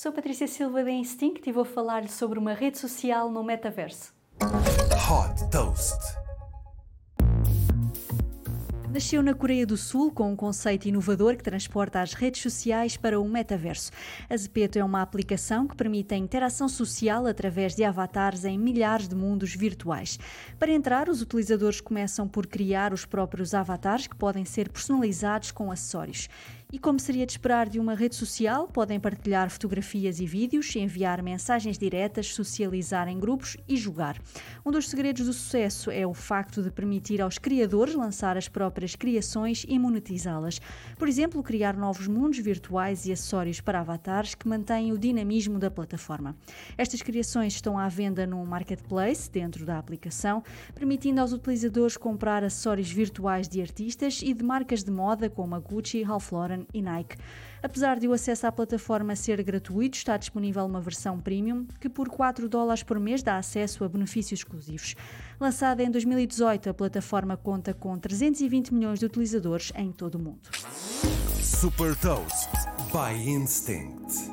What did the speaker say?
Sou Patrícia Silva da Instinct e vou falar-lhe sobre uma rede social no metaverso. Hot Toast. Nasceu na Coreia do Sul com um conceito inovador que transporta as redes sociais para o metaverso. A Zepeto é uma aplicação que permite a interação social através de avatares em milhares de mundos virtuais. Para entrar, os utilizadores começam por criar os próprios avatares que podem ser personalizados com acessórios. E como seria de esperar de uma rede social, podem partilhar fotografias e vídeos, enviar mensagens diretas, socializar em grupos e jogar. Um dos segredos do sucesso é o facto de permitir aos criadores lançar as próprias criações e monetizá-las. Por exemplo, criar novos mundos virtuais e acessórios para avatares que mantêm o dinamismo da plataforma. Estas criações estão à venda num marketplace dentro da aplicação, permitindo aos utilizadores comprar acessórios virtuais de artistas e de marcas de moda como a Gucci, Ralph Lauren e Nike. Apesar de o acesso à plataforma ser gratuito, está disponível uma versão premium que por 4 dólares por mês dá acesso a benefícios exclusivos. Lançada em 2018, a plataforma conta com 320 milhões de utilizadores em todo o mundo. Super Toast by Instinct.